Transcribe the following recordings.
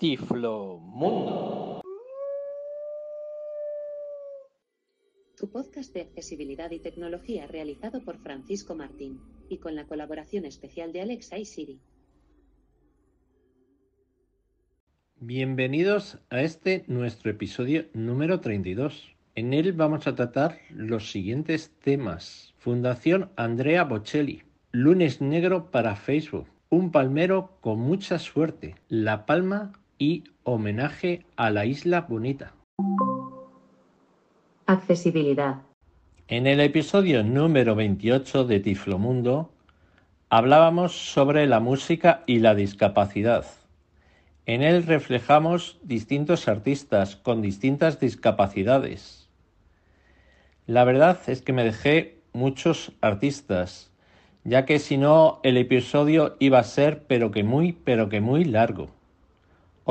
Tiflo Mundo. Tu podcast de accesibilidad y tecnología realizado por Francisco Martín y con la colaboración especial de Alexa y Siri. Bienvenidos a este nuestro episodio número 32. En él vamos a tratar los siguientes temas. Fundación Andrea Bocelli. Lunes negro para Facebook. Un palmero con mucha suerte. La Palma y homenaje a la Isla Bonita. Accesibilidad. En el episodio número 28 de Tiflomundo hablábamos sobre la música y la discapacidad. En él reflejamos distintos artistas con distintas discapacidades. La verdad es que me dejé muchos artistas, ya que si no el episodio iba a ser pero que muy, pero que muy largo.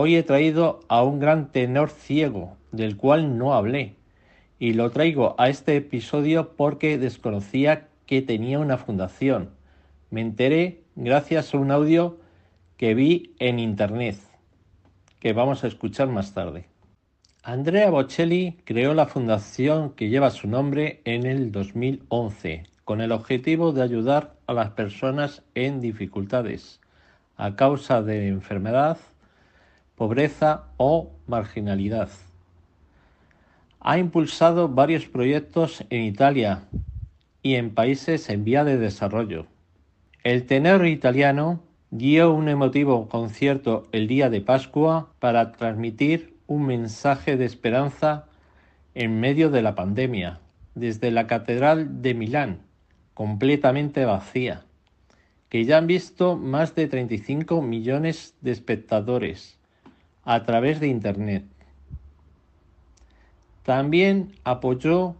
Hoy he traído a un gran tenor ciego, del cual no hablé, y lo traigo a este episodio porque desconocía que tenía una fundación. Me enteré gracias a un audio que vi en internet, que vamos a escuchar más tarde. Andrea Bocelli creó la fundación que lleva su nombre en el 2011, con el objetivo de ayudar a las personas en dificultades a causa de enfermedad, pobreza o marginalidad. Ha impulsado varios proyectos en Italia y en países en vía de desarrollo. El tenor italiano dio un emotivo concierto el día de Pascua para transmitir un mensaje de esperanza en medio de la pandemia, desde la Catedral de Milán, completamente vacía, que ya han visto más de 35 millones de espectadores a través de Internet. También apoyó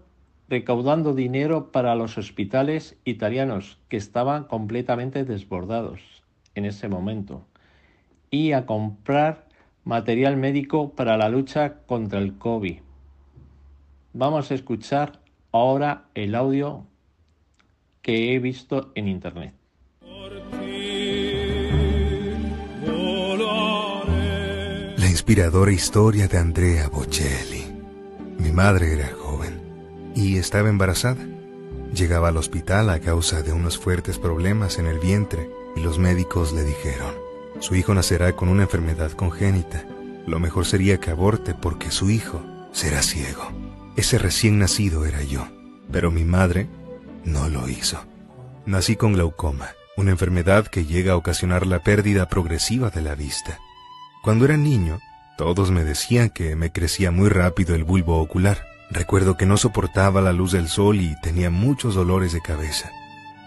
recaudando dinero para los hospitales italianos que estaban completamente desbordados en ese momento y a comprar material médico para la lucha contra el COVID. Vamos a escuchar ahora el audio que he visto en internet. Inspiradora historia de Andrea Bocelli. Mi madre era joven y estaba embarazada. Llegaba al hospital a causa de unos fuertes problemas en el vientre y los médicos le dijeron, su hijo nacerá con una enfermedad congénita. Lo mejor sería que aborte porque su hijo será ciego. Ese recién nacido era yo, pero mi madre no lo hizo. Nací con glaucoma, una enfermedad que llega a ocasionar la pérdida progresiva de la vista. Cuando era niño, todos me decían que me crecía muy rápido el bulbo ocular. Recuerdo que no soportaba la luz del sol y tenía muchos dolores de cabeza.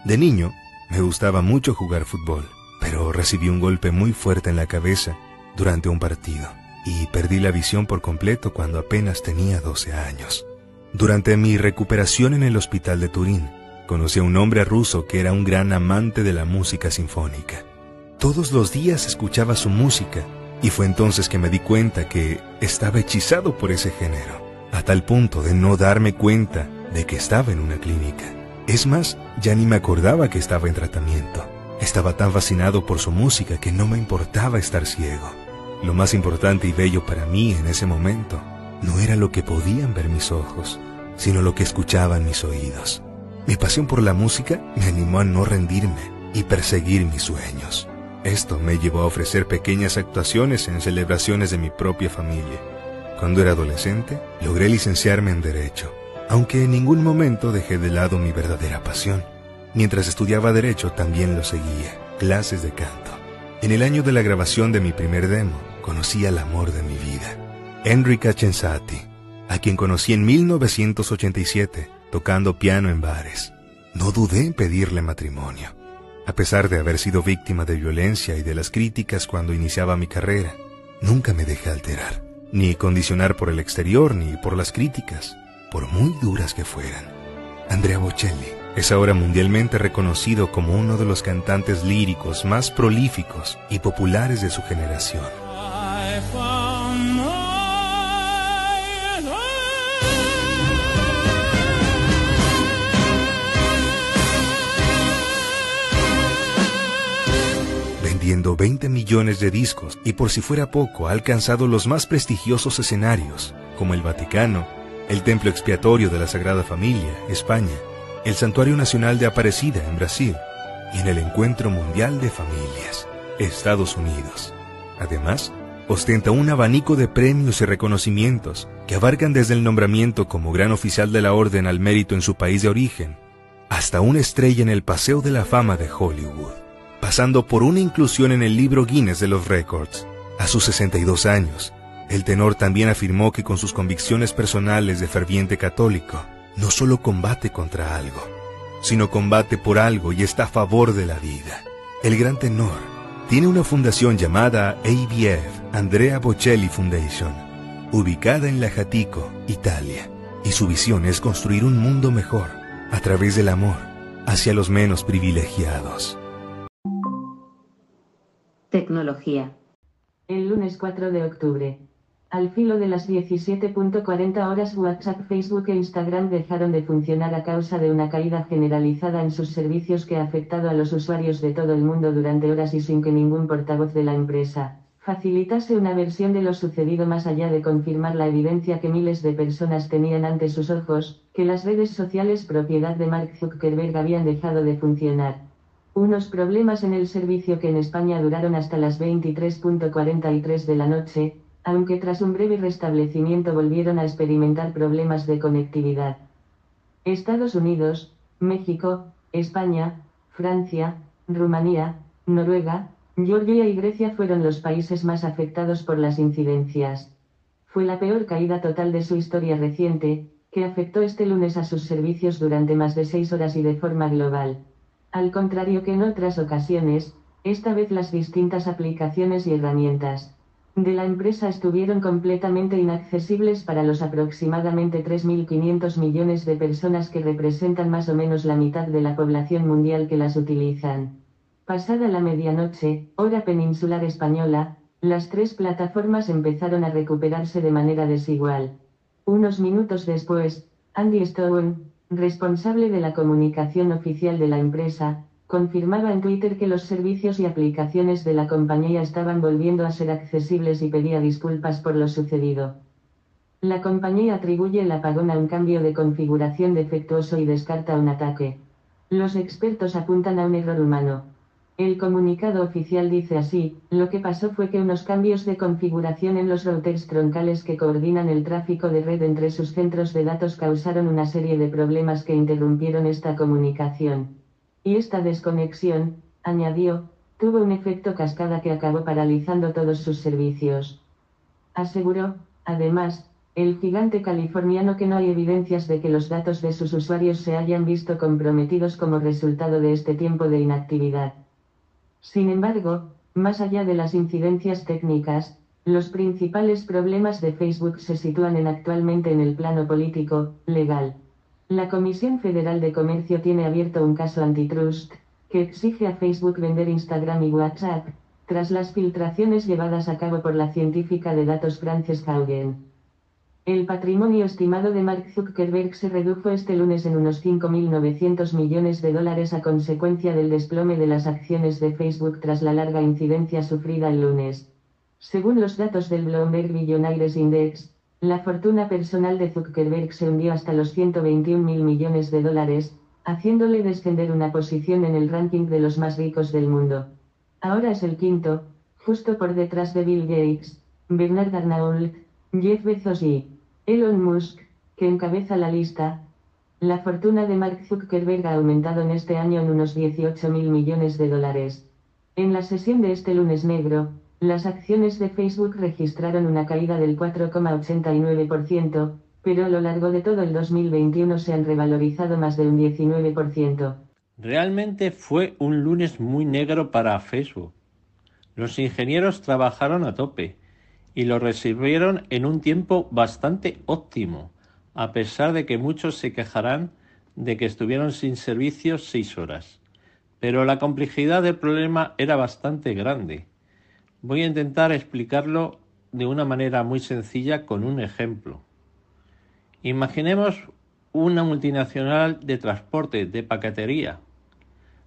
De niño, me gustaba mucho jugar fútbol, pero recibí un golpe muy fuerte en la cabeza durante un partido y perdí la visión por completo cuando apenas tenía 12 años. Durante mi recuperación en el hospital de Turín, conocí a un hombre ruso que era un gran amante de la música sinfónica. Todos los días escuchaba su música y fue entonces que me di cuenta que estaba hechizado por ese género, a tal punto de no darme cuenta de que estaba en una clínica. Es más, ya ni me acordaba que estaba en tratamiento. Estaba tan fascinado por su música que no me importaba estar ciego. Lo más importante y bello para mí en ese momento no era lo que podían ver mis ojos, sino lo que escuchaban mis oídos. Mi pasión por la música me animó a no rendirme y perseguir mis sueños. Esto me llevó a ofrecer pequeñas actuaciones en celebraciones de mi propia familia. Cuando era adolescente, logré licenciarme en Derecho, aunque en ningún momento dejé de lado mi verdadera pasión. Mientras estudiaba Derecho también lo seguía, clases de canto. En el año de la grabación de mi primer demo, conocí al amor de mi vida, Enrica Censati, a quien conocí en 1987, tocando piano en bares. No dudé en pedirle matrimonio. A pesar de haber sido víctima de violencia y de las críticas cuando iniciaba mi carrera, nunca me dejé alterar, ni condicionar por el exterior ni por las críticas, por muy duras que fueran. Andrea Bocelli es ahora mundialmente reconocido como uno de los cantantes líricos más prolíficos y populares de su generación. Vendiendo 20 millones de discos y por si fuera poco ha alcanzado los más prestigiosos escenarios, como el Vaticano, el Templo Expiatorio de la Sagrada Familia, España, el Santuario Nacional de Aparecida en Brasil y en el Encuentro Mundial de Familias, Estados Unidos. Además, ostenta un abanico de premios y reconocimientos que abarcan desde el nombramiento como gran oficial de la Orden al mérito en su país de origen, hasta una estrella en el Paseo de la Fama de Hollywood, pasando por una inclusión en el libro Guinness de los Records. A sus 62 años, el tenor también afirmó que con sus convicciones personales de ferviente católico, no solo combate contra algo, sino combate por algo y está a favor de la vida. El gran tenor tiene una fundación llamada ABF, Andrea Bocelli Foundation, ubicada en La Jatico, Italia, y su visión es construir un mundo mejor a través del amor hacia los menos privilegiados. Tecnología. El lunes 4 de octubre, al filo de las 17.40 horas WhatsApp, Facebook e Instagram dejaron de funcionar a causa de una caída generalizada en sus servicios que ha afectado a los usuarios de todo el mundo durante horas y sin que ningún portavoz de la empresa facilitase una versión de lo sucedido más allá de confirmar la evidencia que miles de personas tenían ante sus ojos, que las redes sociales propiedad de Mark Zuckerberg habían dejado de funcionar. Unos problemas en el servicio que en España duraron hasta las 23.43 de la noche, aunque tras un breve restablecimiento volvieron a experimentar problemas de conectividad. Estados Unidos, México, España, Francia, Rumanía, Noruega, Georgia y Grecia fueron los países más afectados por las incidencias. Fue la peor caída total de su historia reciente, que afectó este lunes a sus servicios durante más de seis horas y de forma global. Al contrario que en otras ocasiones, esta vez las distintas aplicaciones y herramientas de la empresa estuvieron completamente inaccesibles para los aproximadamente 3.500 millones de personas que representan más o menos la mitad de la población mundial que las utilizan. Pasada la medianoche, hora peninsular española, las tres plataformas empezaron a recuperarse de manera desigual. Unos minutos después, Andy Stone, responsable de la comunicación oficial de la empresa, confirmaba en Twitter que los servicios y aplicaciones de la compañía estaban volviendo a ser accesibles y pedía disculpas por lo sucedido. La compañía atribuye el apagón a un cambio de configuración defectuoso y descarta un ataque. Los expertos apuntan a un error humano. El comunicado oficial dice así, lo que pasó fue que unos cambios de configuración en los routers troncales que coordinan el tráfico de red entre sus centros de datos causaron una serie de problemas que interrumpieron esta comunicación. Y esta desconexión, añadió, tuvo un efecto cascada que acabó paralizando todos sus servicios. Aseguró, además, el gigante californiano que no hay evidencias de que los datos de sus usuarios se hayan visto comprometidos como resultado de este tiempo de inactividad. Sin embargo, más allá de las incidencias técnicas, los principales problemas de Facebook se sitúan en actualmente en el plano político, legal. La Comisión Federal de Comercio tiene abierto un caso antitrust, que exige a Facebook vender Instagram y WhatsApp, tras las filtraciones llevadas a cabo por la científica de datos Frances Haugen. El patrimonio estimado de Mark Zuckerberg se redujo este lunes en unos 5.900 millones de dólares a consecuencia del desplome de las acciones de Facebook tras la larga incidencia sufrida el lunes. Según los datos del Bloomberg Billionaires Index, la fortuna personal de Zuckerberg se hundió hasta los 121 mil millones de dólares, haciéndole descender una posición en el ranking de los más ricos del mundo. Ahora es el quinto, justo por detrás de Bill Gates, Bernard Arnault, Jeff Bezos y Elon Musk, que encabeza la lista. La fortuna de Mark Zuckerberg ha aumentado en este año en unos 18 mil millones de dólares. En la sesión de este lunes negro, las acciones de Facebook registraron una caída del 4,89%, pero a lo largo de todo el 2021 se han revalorizado más de un 19%. Realmente fue un lunes muy negro para Facebook. Los ingenieros trabajaron a tope y lo recibieron en un tiempo bastante óptimo, a pesar de que muchos se quejarán de que estuvieron sin servicio seis horas. Pero la complejidad del problema era bastante grande Voy a intentar explicarlo de una manera muy sencilla con un ejemplo. Imaginemos una multinacional de transporte, de paquetería.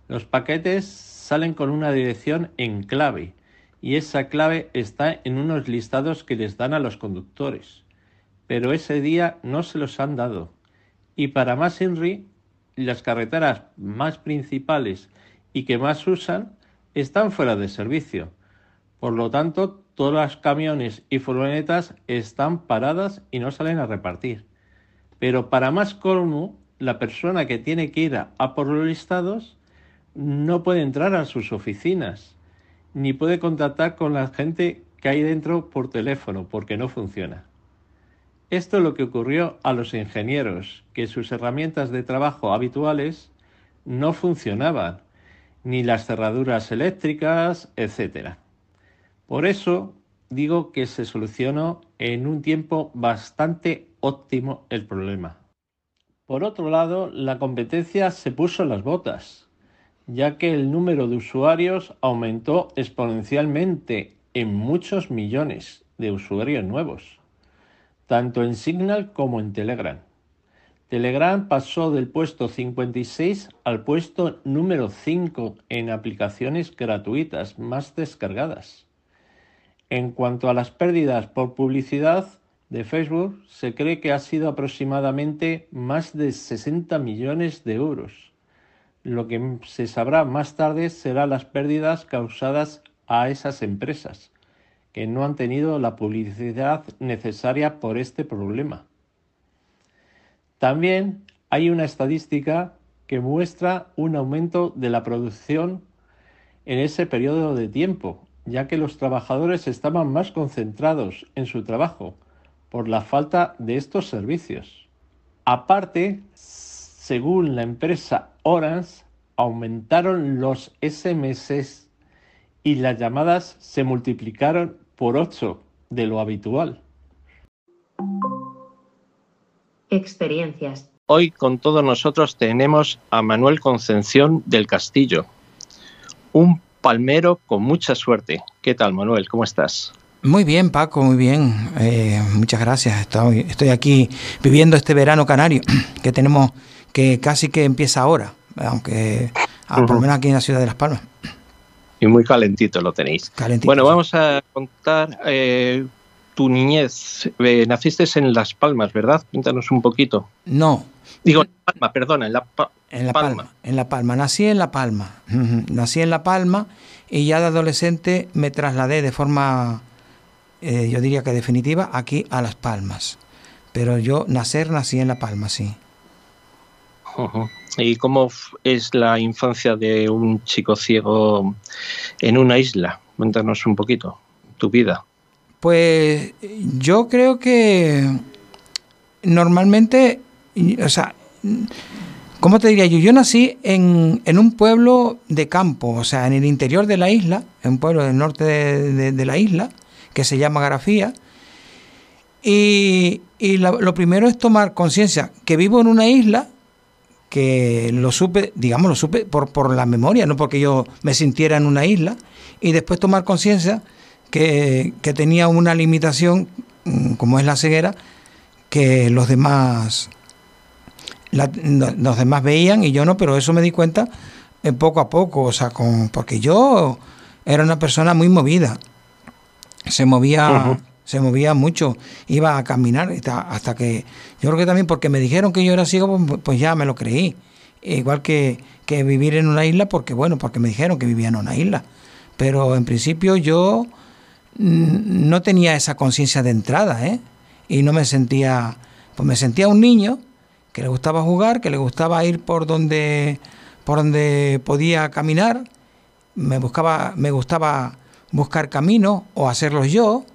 Los paquetes salen con una dirección en clave y esa clave está en unos listados que les dan a los conductores. Pero ese día no se los han dado. Y para más Inri, las carreteras más principales y que más usan están fuera de servicio. Por lo tanto, todos los camiones y furgonetas están paradas y no salen a repartir. Pero para más colmo, la persona que tiene que ir a por los listados no puede entrar a sus oficinas, ni puede contactar con la gente que hay dentro por teléfono, porque no funciona. Esto es lo que ocurrió a los ingenieros, que sus herramientas de trabajo habituales no funcionaban, ni las cerraduras eléctricas, etc. Por eso digo que se solucionó en un tiempo bastante óptimo el problema. Por otro lado, la competencia se puso en las botas, ya que el número de usuarios aumentó exponencialmente en muchos millones de usuarios nuevos tanto en Signal como en Telegram. Telegram pasó del puesto 56 al puesto número 5 en aplicaciones gratuitas más descargadas. En cuanto a las pérdidas por publicidad de Facebook, se cree que ha sido aproximadamente más de 60 millones de euros. Lo que se sabrá más tarde será las pérdidas causadas a esas empresas, que no han tenido la publicidad necesaria por este problema. También hay una estadística que muestra un aumento de la producción en ese periodo de tiempo, ya que los trabajadores estaban más concentrados en su trabajo por la falta de estos servicios. Aparte, según la empresa Orange, aumentaron los SMS y las llamadas se multiplicaron por ocho de lo habitual. Experiencias. Hoy con todos nosotros tenemos a Manuel Concepción del Castillo, un palmero con mucha suerte. ¿Qué tal, Manuel? ¿Cómo estás? Muy bien, Paco, muy bien. Eh, muchas gracias. Estoy, estoy aquí viviendo este verano canario que tenemos, que casi que empieza ahora, aunque por lo menos aquí en la ciudad de Las Palmas. Y muy calentito lo tenéis. bueno, vamos a contar eh, tu niñez. Eh, naciste en Las Palmas, ¿verdad? Cuéntanos un poquito. No. Digo, en La Palma, perdona, en La, en la Palma. En La Palma. Nací en La Palma. Nací en La Palma y ya de adolescente me trasladé de forma, eh, yo diría que definitiva, aquí a Las Palmas. Pero yo nacer nací en La Palma, sí. ¿Y cómo es la infancia de un chico ciego en una isla? Cuéntanos un poquito tu vida. Pues yo creo que normalmente, o sea, ¿cómo te diría yo? Yo nací en, un pueblo de campo, o sea, en el interior de la isla, en un pueblo del norte de, la isla, que se llama Garafía. Y, lo primero es tomar conciencia que vivo en una isla que lo supe, digamos, lo supe por, por la memoria, no porque yo me sintiera en una isla, y después tomar conciencia que, tenía una limitación, mm, como es la ceguera, que los demás, los demás veían y yo no, pero eso me di cuenta eh, poco a poco, o sea, con, porque yo era una persona muy movida, se movía se movía mucho, iba a caminar hasta, que, yo creo que también porque me dijeron que yo era ciego, pues, pues ya me lo creí. Igual que, que, vivir en una isla, porque bueno, porque me dijeron que vivía en una isla. Pero en principio yo no tenía esa conciencia de entrada, ¿eh? Y no me sentía, pues me sentía un niño que le gustaba jugar, que le gustaba ir por donde, por donde podía caminar, me buscaba, me gustaba buscar caminos o hacerlos yo,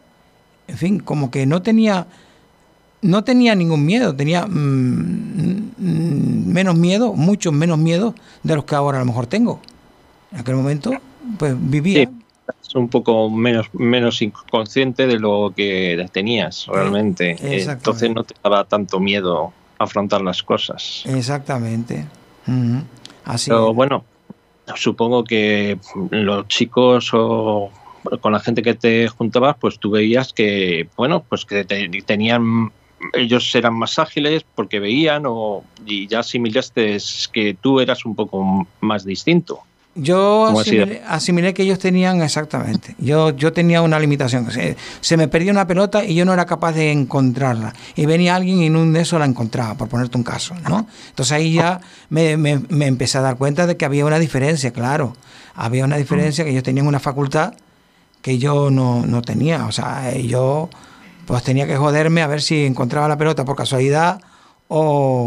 en fin, como que no tenía, no tenía ningún miedo, tenía mm, mm, menos miedo, mucho menos miedo de los que ahora a lo mejor tengo. En aquel momento, pues vivía. Sí, un poco menos, menos inconsciente de lo que tenías realmente. Entonces no te daba tanto miedo afrontar las cosas. Exactamente. Así Pero bueno, supongo que los chicos o con la gente que te juntabas, pues tú veías que, bueno, pues que tenían ellos eran más ágiles porque veían o y ya asimilaste que tú eras un poco más distinto. Yo asimilé, que ellos tenían exactamente. Yo, yo tenía una limitación. Se, me perdía una pelota y yo no era capaz de encontrarla. Y venía alguien y en un de eso la encontraba, por ponerte un caso. ¿no? Entonces ahí ya me, me, empecé a dar cuenta de que había una diferencia, claro. Había una diferencia que ellos tenían una facultad que yo no, no tenía. O sea, yo pues tenía que joderme a ver si encontraba la pelota por casualidad o,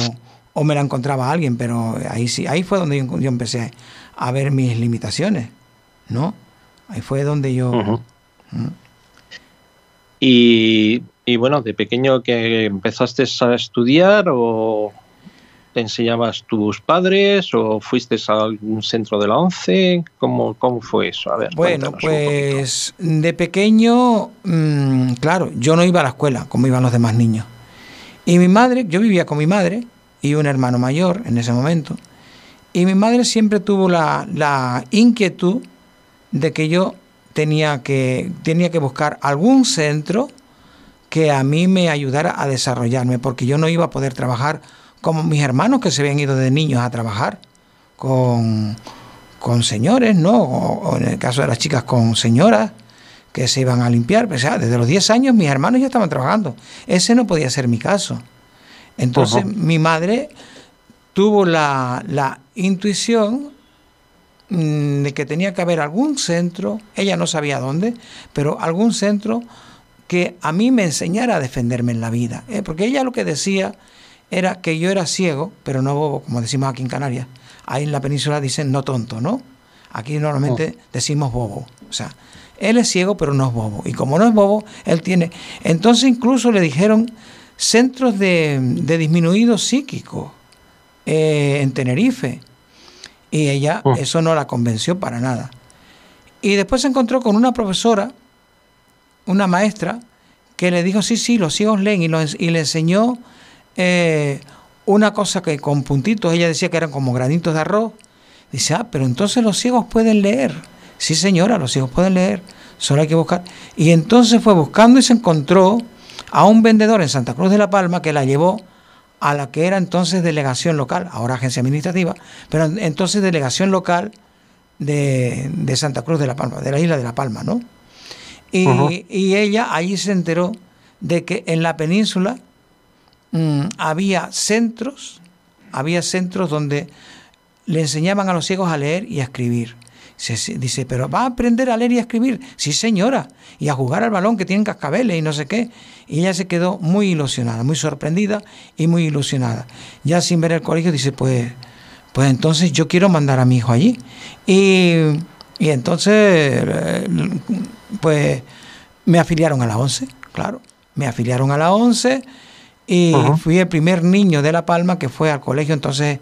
o me la encontraba alguien. Pero ahí sí, ahí fue donde yo, yo empecé a ver mis limitaciones, ¿no? Ahí fue donde yo... Y, y, bueno, de pequeño que empezaste a estudiar o te enseñabas tus padres o fuiste a algún centro de la ONCE? ¿Cómo, cómo fue eso? A ver, bueno, pues de pequeño, mm, claro, yo no iba a la escuela como iban los demás niños. Y mi madre, yo vivía con mi madre y un hermano mayor en ese momento. Y mi madre siempre tuvo la, inquietud de que yo tenía que, tenía que buscar algún centro que a mí me ayudara a desarrollarme, porque yo no iba a poder trabajar como mis hermanos que se habían ido de niños a trabajar con, con señores, ¿no? O, en el caso de las chicas con señoras que se iban a limpiar. O sea, desde los 10 años mis hermanos ya estaban trabajando. Ese no podía ser mi caso. Entonces mi madre tuvo la, la intuición mm, de que tenía que haber algún centro, ella no sabía dónde, pero algún centro que a mí me enseñara a defenderme en la vida. ¿eh? Porque ella lo que decía era que yo era ciego, pero no bobo, como decimos aquí en Canarias. Ahí en la península dicen no tonto, ¿no? Aquí normalmente oh. decimos bobo. O sea, él es ciego, pero no es bobo. Y como no es bobo, él tiene... Entonces incluso le dijeron centros de, de disminuido psíquico eh, en Tenerife. Y ella oh. eso no la convenció para nada. Y después se encontró con una profesora, una maestra, que le dijo, sí, sí, los ciegos leen, y, y le enseñó eh, una cosa que con puntitos, ella decía que eran como granitos de arroz. Dice, ah, pero entonces los ciegos pueden leer. Sí, señora, los ciegos pueden leer, solo hay que buscar. Y entonces fue buscando y se encontró a un vendedor en Santa Cruz de la Palma que la llevó a la que era entonces delegación local, ahora agencia administrativa, pero entonces delegación local de, Santa Cruz de la Palma, de la isla de La Palma, ¿no? Y, y ella allí se enteró de que en la península mm, había centros, había centros donde le enseñaban a los ciegos a leer y a escribir. Se, dice, pero va a aprender a leer y a escribir. Sí, señora. Y a jugar al balón que tienen cascabeles y no sé qué. Y ella se quedó muy ilusionada, muy sorprendida y muy ilusionada. Ya sin ver el colegio dice, pues, pues entonces yo quiero mandar a mi hijo allí. Y, y entonces, pues me afiliaron a la 11, claro. Me afiliaron a la 11 y fui el primer niño de La Palma que fue al colegio entonces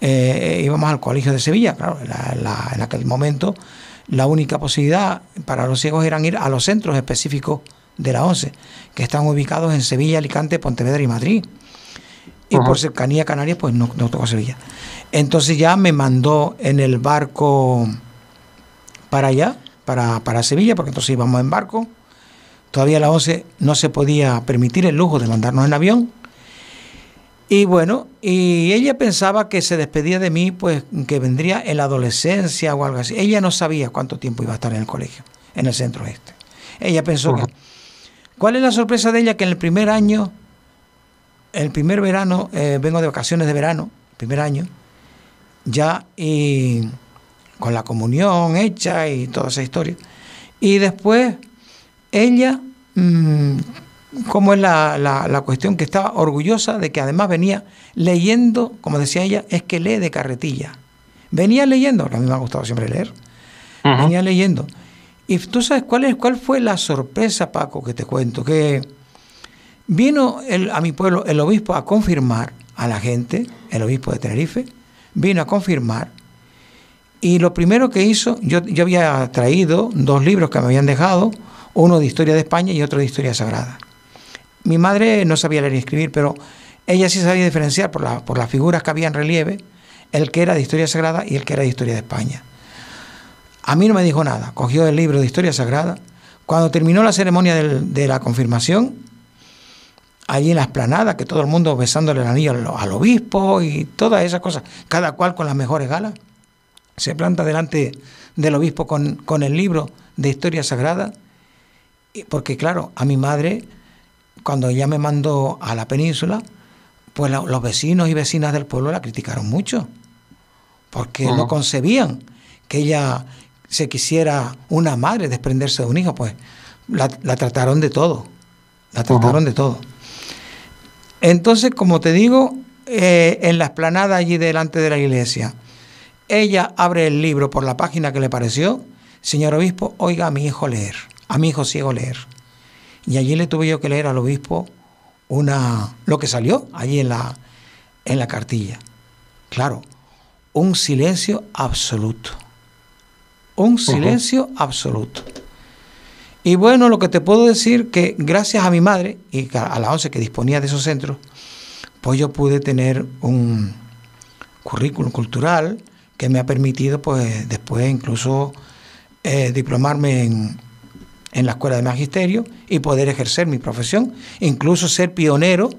eh, íbamos al colegio de Sevilla, claro, en aquel momento la única posibilidad para los ciegos era ir a los centros específicos de la ONCE, que están ubicados en Sevilla, Alicante, Pontevedra y Madrid. Y por cercanía a Canarias, pues no, no tocó Sevilla. Entonces ya me mandó en el barco para allá, para, para Sevilla, porque entonces íbamos en barco. Todavía la ONCE no se podía permitir el lujo de mandarnos en avión. Y bueno, y ella pensaba que se despedía de mí, pues que vendría en la adolescencia o algo así. Ella no sabía cuánto tiempo iba a estar en el colegio, en el centro este. Ella pensó que... ¿Cuál es la sorpresa de ella? Que en el primer año, el primer verano, eh, vengo de vacaciones de verano, primer año, ya y con la comunión hecha y toda esa historia. Y después ella... Mm, cómo es la, la, cuestión que estaba orgullosa de que además venía leyendo, como decía ella, es que lee de carretilla. Venía leyendo, a mí me ha gustado siempre leer, venía leyendo. Y tú sabes cuál, es, cuál fue la sorpresa, Paco, que te cuento, que vino el, a mi pueblo el obispo a confirmar a la gente, el obispo de Tenerife, vino a confirmar. Y lo primero que hizo, yo, yo había traído dos libros que me habían dejado, uno de historia de España y otro de historia sagrada. Mi madre no sabía leer ni escribir, pero ella sí sabía diferenciar por, la, por las figuras que había en relieve, el que era de historia sagrada y el que era de historia de España. A mí no me dijo nada, cogió el libro de historia sagrada. Cuando terminó la ceremonia de la confirmación, allí en la esplanada, que todo el mundo besándole el anillo al, obispo y todas esas cosas, cada cual con las mejores galas. Se planta delante del obispo con, con el libro de historia sagrada, porque claro, a mi madre, cuando ella me mandó a la península, pues los vecinos y vecinas del pueblo la criticaron mucho, porque no concebían que ella se quisiera una madre desprenderse de un hijo, pues la, trataron de todo, la trataron de todo. Entonces, como te digo, eh, en la esplanada allí delante de la iglesia, ella abre el libro por la página que le pareció, señor obispo, oiga a mi hijo leer, a mi hijo ciego leer. Y allí le tuve yo que leer al obispo una lo que salió allí en la en la cartilla. Claro, un silencio absoluto. Un silencio absoluto. Y bueno, lo que te puedo decir que gracias a mi madre y a la ONCE que disponía de esos centros, pues yo pude tener un currículum cultural que me ha permitido pues después incluso eh, diplomarme en, en la escuela de magisterio y poder ejercer mi profesión, incluso ser pionero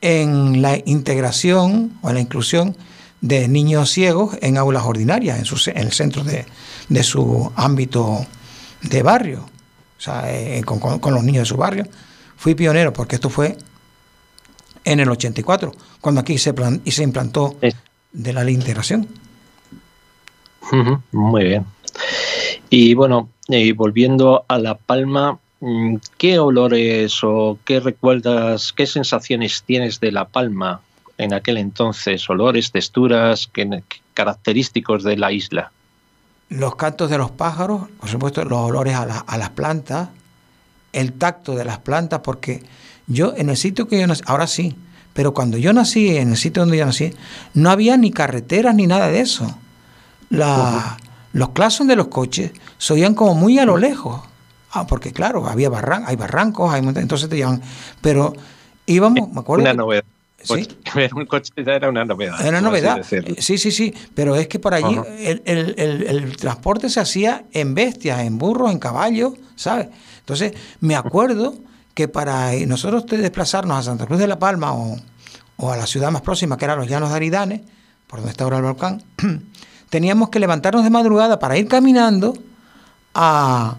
en la integración o en la inclusión de niños ciegos en aulas ordinarias, en, en el centro de, de, su ámbito de barrio o sea, eh, con, los niños de su barrio. Fui pionero porque esto fue en el 84, cuando aquí se, y se implantó de la integración. Muy bien. Y bueno, y volviendo a La Palma, mm, ¿qué olores o qué recuerdas, qué sensaciones tienes de La Palma en aquel entonces? Olores, texturas, característicos de la isla los cantos de los pájaros, por supuesto los olores a, las plantas, el tacto de las plantas, porque yo en el sitio que yo nací, ahora sí, pero cuando yo nací, en el sitio donde yo nací, no había ni carreteras ni nada de eso. Los claxons de los coches se oían como muy a lo lejos. Ah, porque claro, había barran hay barrancos, hay entonces te llaman. Pero íbamos, me acuerdo. Una novedad. ¿Sí? un coche era una novedad. Era una novedad. Sí, sí, sí. Pero es que por allí el, transporte se hacía en bestias, en burros, en caballos, ¿sabes? Entonces, me acuerdo que para nosotros desplazarnos a Santa Cruz de la Palma o, a la ciudad más próxima, que eran los Llanos de Aridanes, por donde está ahora el volcán, teníamos que levantarnos de madrugada para ir caminando a,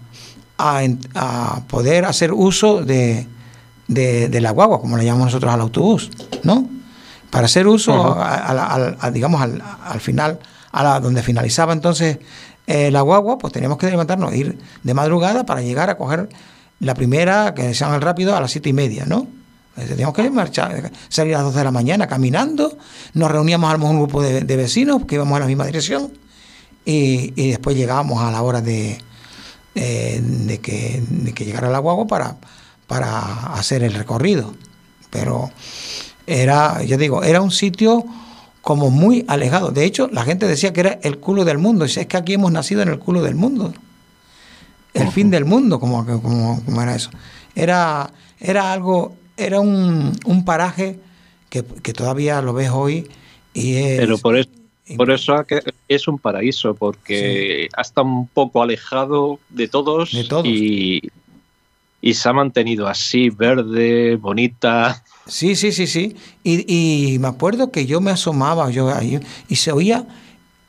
a poder hacer uso de, de, la guagua, como le llamamos nosotros al autobús, ¿no? Para hacer uso, digamos, al, final, a la, donde finalizaba entonces eh, la guagua, pues teníamos que levantarnos, ir de madrugada para llegar a coger la primera, que se llama el rápido, a las siete y media, ¿no? Teníamos que marchar, salir a las dos de la mañana caminando, nos reuníamos a un grupo de, vecinos que íbamos en la misma dirección y, después llegábamos a la hora de, eh, de, que, de que llegara la guagua para, para hacer el recorrido. Pero era, yo digo, era un sitio como muy alejado. De hecho, la gente decía que era el culo del mundo. Es que aquí hemos nacido en el culo del mundo. El fin del mundo, como, como, era eso. Era, era algo, era un, un paraje que, todavía lo ves hoy y es, Pero por eso, por eso es un paraíso, porque hasta un poco alejado de todos, de todos. y y se ha mantenido así, verde, bonita. Sí, sí, sí, sí. Y, me acuerdo que yo me asomaba yo ahí, y se oía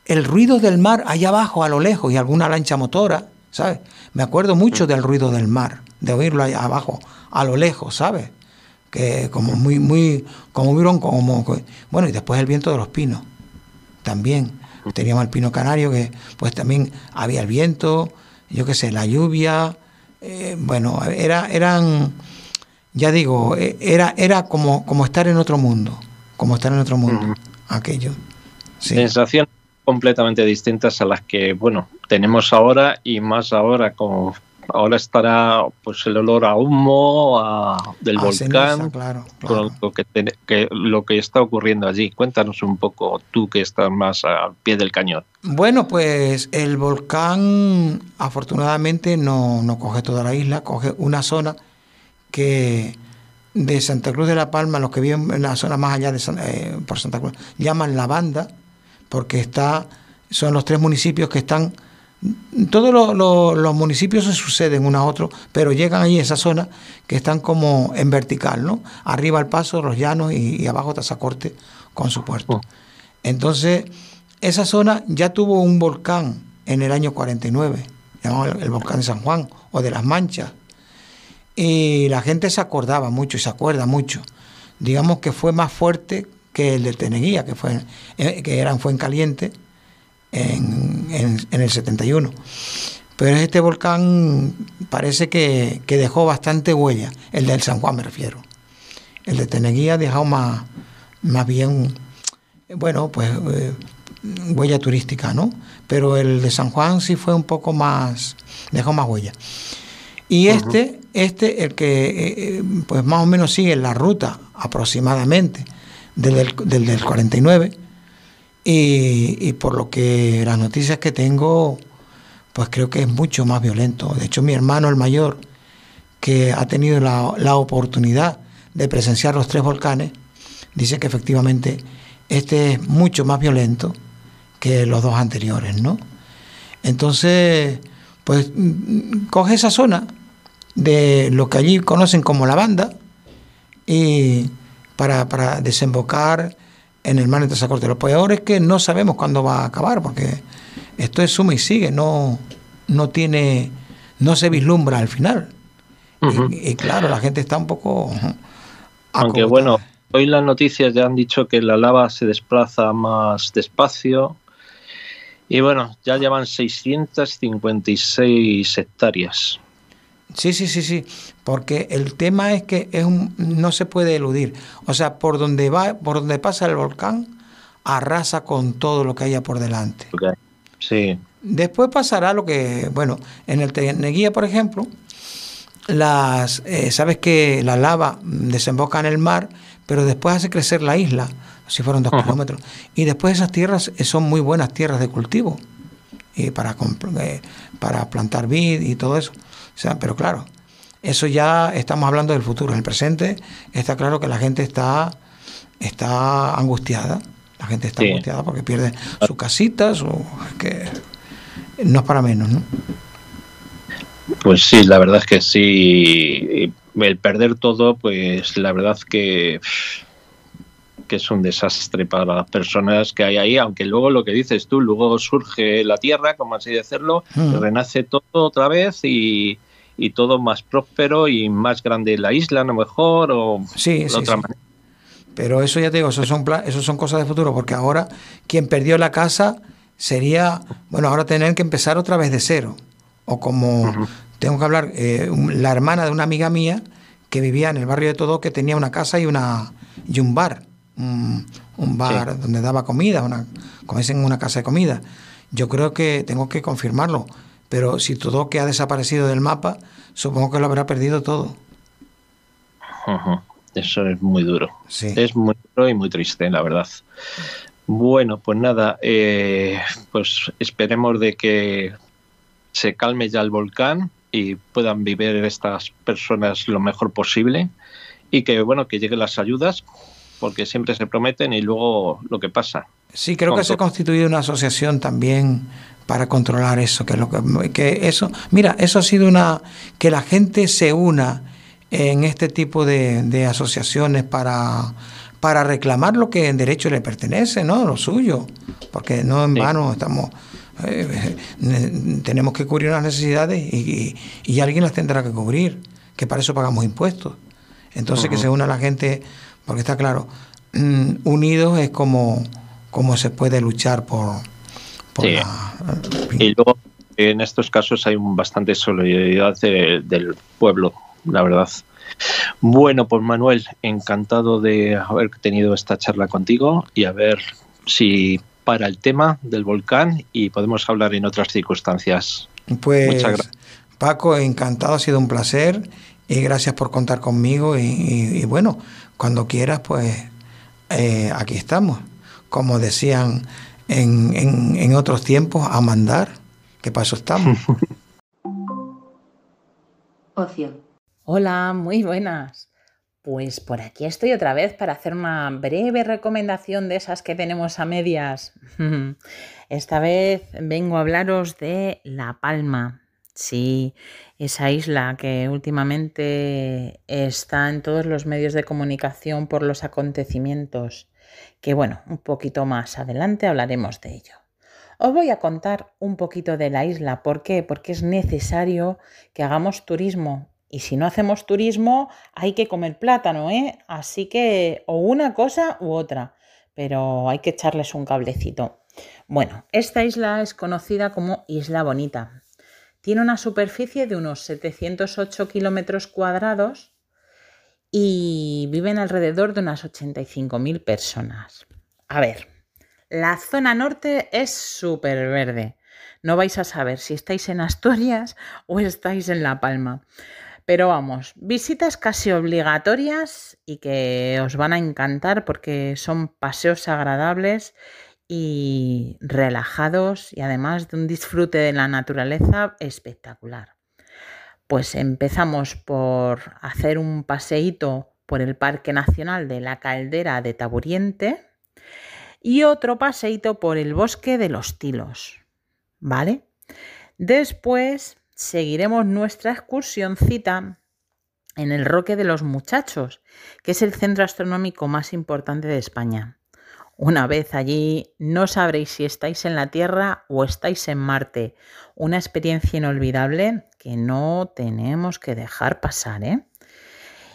el ruido del mar allá abajo, a lo lejos, y alguna lancha motora, ¿sabes? Me acuerdo mucho mm. del ruido del mar, de oírlo allá abajo, a lo lejos, ¿sabes? Que como muy, muy, como muy como, bueno, y después el viento de los pinos, también. Teníamos el pino canario, que pues también había el viento, yo qué sé, la lluvia, eh, bueno, era, eran, ya digo, eh, era, era como, como estar en otro mundo, como estar en otro mundo, aquello. Sensaciones completamente distintas a las que, bueno, tenemos ahora y más ahora como ahora estará pues el olor a humo del volcán Con lo que, lo que está ocurriendo allí. Cuéntanos un poco tú que estás más al pie del cañón. Bueno pues el volcán afortunadamente no, no coge toda la isla coge una zona que de Santa Cruz de la Palma los que viven en la zona más allá de eh, por Santa Cruz llaman la banda porque está son los tres municipios que están todos los municipios se suceden uno a otro, pero llegan ahí a esa zona que están como en vertical, ¿no? Arriba el paso, los llanos y, abajo Tazacorte con su puerto. Oh. Entonces, esa zona ya tuvo un volcán en el año 49, llamado el, volcán de San Juan o de las Manchas. Y la gente se acordaba mucho y se acuerda mucho. Digamos que fue más fuerte que el de Teneguía, que, fue, eh, que era en Fuencaliente en, en, el 71. Pero este volcán parece que, dejó bastante huella, el del San Juan me refiero. El de Teneguía ha dejado más, más bien, bueno, pues eh, huella turística, ¿no? Pero el de San Juan sí fue un poco más, dejó más huella. Y este, este, el que eh, eh, pues más o menos sigue la ruta aproximadamente del, del, del 49, y, por lo que las noticias que tengo, pues creo que es mucho más violento. De hecho, mi hermano, el mayor, que ha tenido la, la oportunidad de presenciar los tres volcanes, dice que efectivamente este es mucho más violento que los dos anteriores, ¿no? Entonces, pues coge esa zona de lo que allí conocen como la banda y para, para desembocar en el mar de Tazacorte. Lo peor es que no sabemos cuándo va a acabar, porque esto es suma y sigue, no, no tiene, no se vislumbra al final. y, claro, la gente está un poco. Aunque bueno, hoy las noticias ya han dicho que la lava se desplaza más despacio. Y bueno, ya llevan 656 hectáreas. Sí, sí, sí, sí, porque el tema es que es un, no se puede eludir. O sea, por donde va, por donde pasa el volcán, arrasa con todo lo que haya por delante. Sí. Después pasará lo que, bueno, en el Teneguía, por ejemplo, las, eh, sabes que la lava desemboca en el mar, pero después hace crecer la isla, si fueron dos kilómetros. Y después esas tierras son muy buenas tierras de cultivo y para, eh, para plantar vid y todo eso. O sea, pero claro, eso ya estamos hablando del futuro. En el presente está claro que la gente está, está angustiada. La gente está angustiada porque pierde sus casitas o que no es para menos, ¿no? Pues sí, la verdad es que sí. El perder todo, pues la verdad que que es un desastre para las personas que hay ahí, aunque luego lo que dices tú, luego surge la tierra, como así decirlo, mm. renace todo otra vez y, y todo más próspero y más grande la isla, a lo mejor, o sí, de otra manera. Pero eso ya te digo, eso son, eso son cosas de futuro, porque ahora quien perdió la casa sería, bueno, ahora tener que empezar otra vez de cero. O como tengo que hablar, eh, la hermana de una amiga mía que vivía en el barrio de Todo, que tenía una casa y, una, y un bar, un, bar donde daba comida, una, como dicen, una casa de comida. Yo creo que tengo que confirmarlo pero si todo que ha desaparecido del mapa, supongo que lo habrá perdido todo. Eso es muy duro. Es muy duro y muy triste, la verdad. Bueno, pues nada, eh, pues esperemos de que se calme ya el volcán y puedan vivir estas personas lo mejor posible y que bueno que lleguen las ayudas porque siempre se prometen y luego lo que pasa. Sí, creo que se ha constituido una asociación también para controlar eso, que lo que, que eso, mira, eso ha sido una que la gente se una en este tipo de, asociaciones para, para reclamar lo que en derecho le pertenece, ¿no? Lo suyo, porque no en vano estamos eh, tenemos que cubrir las necesidades y, y, alguien las tendrá que cubrir, que para eso pagamos impuestos. Entonces que se una la gente, porque está claro, mm, unidos es como, como se puede luchar por, y luego en estos casos hay bastante solidaridad del pueblo, la verdad. Bueno, pues Manuel, encantado de haber tenido esta charla contigo y a ver si para el tema del volcán y podemos hablar en otras circunstancias. Pues Paco, encantado, ha sido un placer y gracias por contar conmigo y, bueno, cuando quieras, pues eh, aquí estamos. Como decían en, en, otros tiempos a mandar, que para eso estamos. Ocio. Hola, muy buenas. pues por aquí estoy otra vez para hacer una breve recomendación de esas que tenemos a medias. Esta vez vengo a hablaros de La Palma. Sí, esa isla que últimamente está en todos los medios de comunicación por los acontecimientos, que bueno, un poquito más adelante hablaremos de ello. Os voy a contar un poquito de la isla. ¿Por qué? Porque es necesario que hagamos turismo y si no hacemos turismo, hay que comer plátano, ¿eh? Así que o una cosa u otra, pero hay que echarles un cablecito. Bueno, esta isla es conocida como Isla Bonita. Tiene una superficie de unos 708 kilómetros cuadrados y viven alrededor de unas 85.000 personas. A ver, la zona norte es súper verde. No vais a saber si estáis en Asturias o estáis en La Palma. Pero vamos, visitas casi obligatorias y que os van a encantar porque son paseos agradables y relajados y además de un disfrute de la naturaleza espectacular. Pues empezamos por hacer un paseíto por el Parque Nacional de la Caldera de Taburiente y otro paseíto por el Bosque de los Tilos, ¿vale? Después seguiremos nuestra excursioncita en el Roque de los Muchachos, que es el centro astronómico más importante de España. Una vez allí no sabréis si estáis en la Tierra o estáis en Marte. Una experiencia inolvidable que no tenemos que dejar pasar, ¿eh?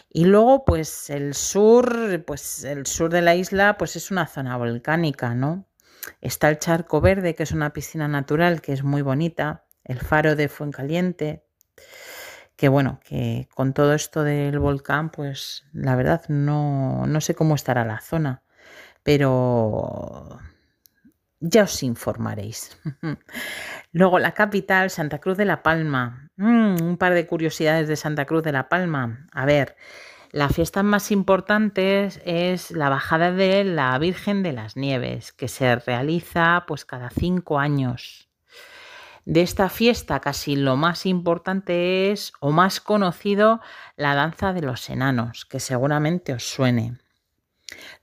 Y luego, pues el sur, pues el sur de la isla, pues es una zona volcánica, ¿no? Está el Charco Verde, que es una piscina natural que es muy bonita el faro de Fuencaliente, que bueno, que con todo esto del volcán, pues la verdad no, no sé cómo estará la zona, pero ya os informaréis. Luego la capital, Santa Cruz de la Palma. Mm, un par de curiosidades de Santa Cruz de la Palma. A ver, la fiesta más importante es la bajada de la Virgen de las Nieves, que se realiza pues cada cinco años. De esta fiesta casi lo más importante es, o más conocido, la danza de los enanos, que seguramente os suene.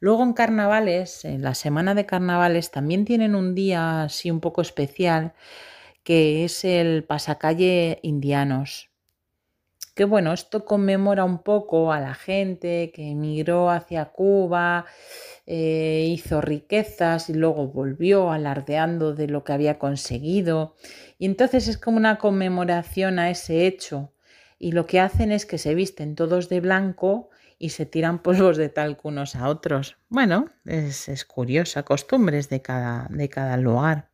Luego en carnavales, en la semana de carnavales, también tienen un día así un poco especial, que es el pasacalle indianos. Que bueno, esto conmemora un poco a la gente que emigró hacia Cuba, eh, hizo riquezas y luego volvió alardeando de lo que había conseguido y entonces es como una conmemoración a ese hecho. Y lo que hacen es que se visten todos de blanco y se tiran polvos de talco unos a otros. Bueno, es, es curiosa, costumbres de cada, de cada lugar.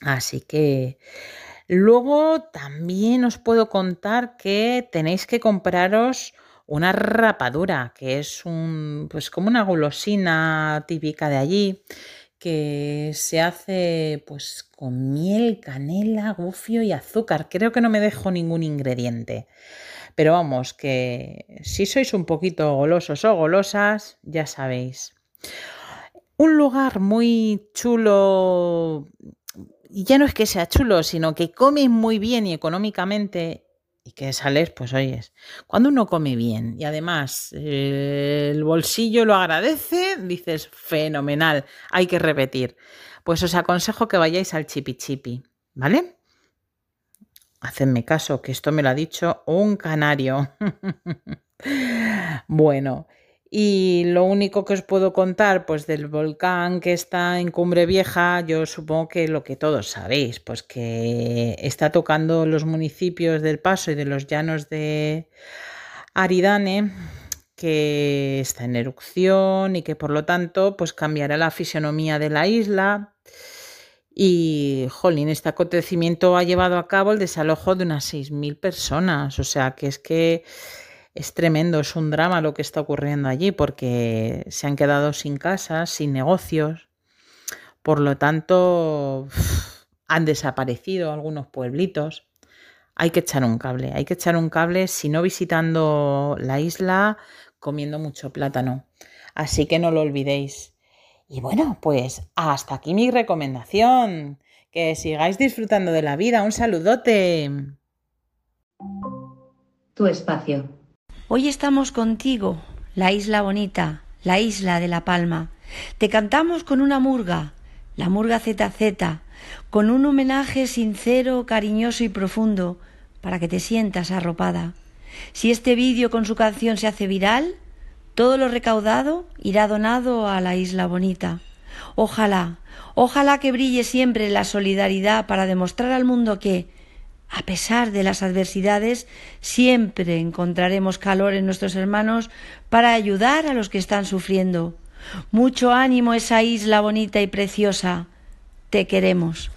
Así que luego también os puedo contar que tenéis que compraros una rapadura, que es un, pues como una golosina típica de allí, que se hace pues con miel, canela, gofio y azúcar. Creo que no me dejo ningún ingrediente. Pero vamos, que si sois un poquito golosos o golosas, ya sabéis. Un lugar muy chulo, y ya no es que sea chulo, sino que come muy bien y económicamente y que sales, pues oyes, cuando uno come bien y además eh, el bolsillo lo agradece, dices, fenomenal, hay que repetir. Pues os aconsejo que vayáis al chipi chipi, ¿vale? Hacedme caso, que esto me lo ha dicho un canario. bueno, y lo único que os puedo contar, pues del volcán que está en Cumbre Vieja, yo supongo que lo que todos sabéis, pues que está tocando los municipios del Paso y de los llanos de Aridane, que está en erupción y que por lo tanto, pues cambiará la fisionomía de la isla. Y, jolín, este acontecimiento ha llevado a cabo el desalojo de unas 6.000 personas. O sea, que es que es tremendo, es un drama lo que está ocurriendo allí porque se han quedado sin casas, sin negocios. Por lo tanto, han desaparecido algunos pueblitos. Hay que echar un cable, hay que echar un cable, si no visitando la isla, comiendo mucho plátano. Así que no lo olvidéis. Y bueno, pues hasta aquí mi recomendación. Que sigáis disfrutando de la vida. Un saludote. Tu espacio. Hoy estamos contigo, la isla bonita, la isla de La Palma. Te cantamos con una murga, la murga ZZ, con un homenaje sincero, cariñoso y profundo, para que te sientas arropada. Si este vídeo con su canción se hace viral, todo lo recaudado irá donado a la isla bonita. Ojalá, ojalá que brille siempre la solidaridad para demostrar al mundo que, a pesar de las adversidades, siempre encontraremos calor en nuestros hermanos para ayudar a los que están sufriendo. Mucho ánimo esa isla bonita y preciosa. Te queremos.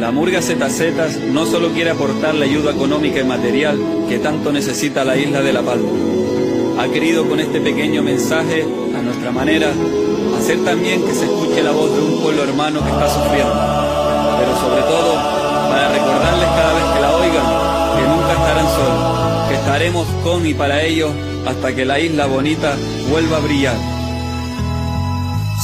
La Murga ZZ no solo quiere aportar la ayuda económica y material que tanto necesita la isla de La Palma. Ha querido con este pequeño mensaje, a nuestra manera, hacer también que se escuche la voz de un pueblo hermano que está sufriendo. Pero sobre todo, para recordarles cada vez que la oigan que nunca estarán solos, que estaremos con y para ellos hasta que la isla bonita vuelva a brillar.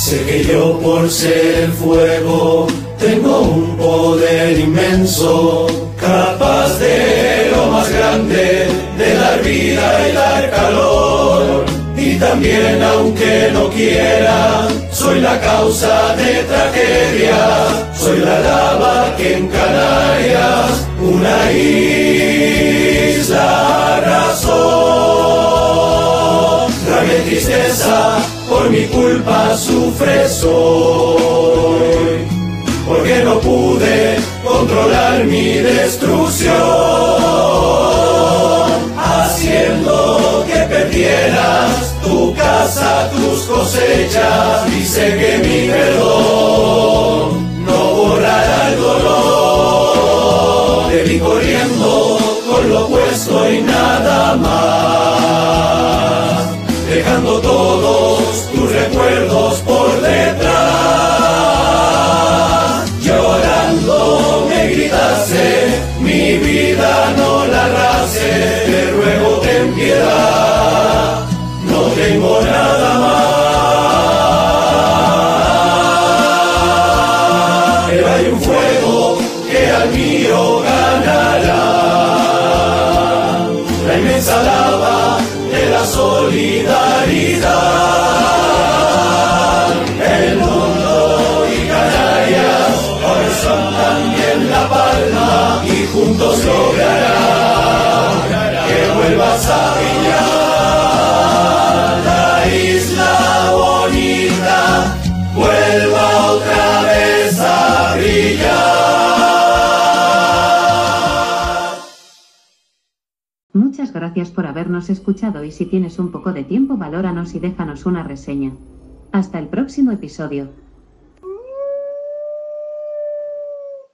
Sé que yo por ser fuego tengo un poder inmenso, capaz de lo más grande, de dar vida y dar calor. Y también aunque no quiera, soy la causa de tragedia, soy la lava que en Canarias una isla arrasó. Y tristeza, por mi culpa sufre soy, porque no pude controlar mi destrucción, que perdieras tu casa, tus cosechas, sé que mi perdón no borrará el dolor. Te vi corriendo habernos escuchado y si tienes un poco de tiempo valóranos y déjanos una reseña. Hasta el próximo episodio.